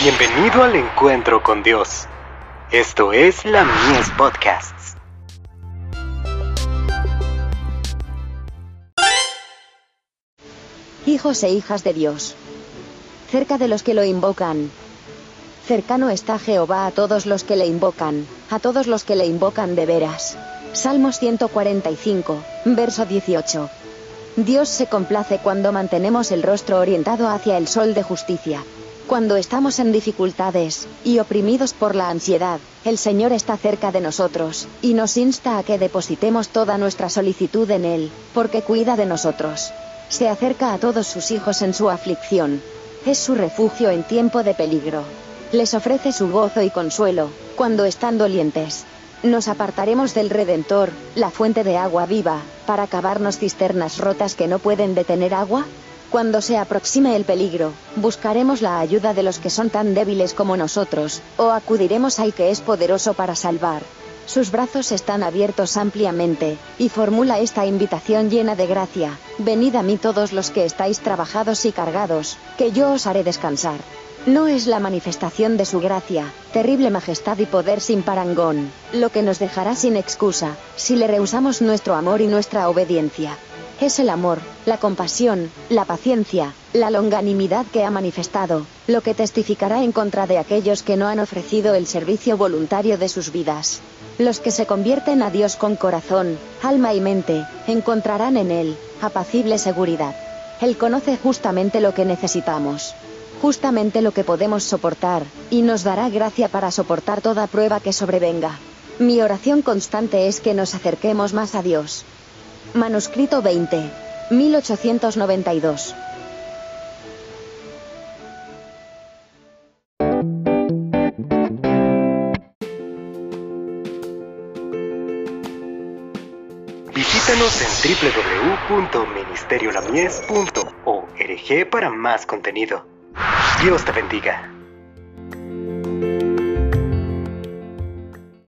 Bienvenido al encuentro con Dios. Esto es la Mies Podcasts. Hijos e hijas de Dios. Cerca de los que lo invocan. Cercano está Jehová a todos los que le invocan, a todos los que le invocan de veras. Salmos 145, verso 18. Dios se complace cuando mantenemos el rostro orientado hacia el sol de justicia. Cuando estamos en dificultades, y oprimidos por la ansiedad, el Señor está cerca de nosotros, y nos insta a que depositemos toda nuestra solicitud en Él, porque cuida de nosotros. Se acerca a todos sus hijos en su aflicción. Es su refugio en tiempo de peligro. Les ofrece su gozo y consuelo, cuando están dolientes. Nos apartaremos del Redentor, la fuente de agua viva, para cavarnos cisternas rotas que no pueden detener agua. Cuando se aproxime el peligro, buscaremos la ayuda de los que son tan débiles como nosotros, o acudiremos al que es poderoso para salvar. Sus brazos están abiertos ampliamente, y formula esta invitación llena de gracia, venid a mí todos los que estáis trabajados y cargados, que yo os haré descansar. No es la manifestación de su gracia, terrible majestad y poder sin parangón, lo que nos dejará sin excusa, si le rehusamos nuestro amor y nuestra obediencia es el amor, la compasión, la paciencia, la longanimidad que ha manifestado, lo que testificará en contra de aquellos que no han ofrecido el servicio voluntario de sus vidas. Los que se convierten a Dios con corazón, alma y mente, encontrarán en Él, apacible seguridad. Él conoce justamente lo que necesitamos, justamente lo que podemos soportar, y nos dará gracia para soportar toda prueba que sobrevenga. Mi oración constante es que nos acerquemos más a Dios, Manuscrito 20. 1892. Visítanos en www.ministeriolamies.org para más contenido. Dios te bendiga.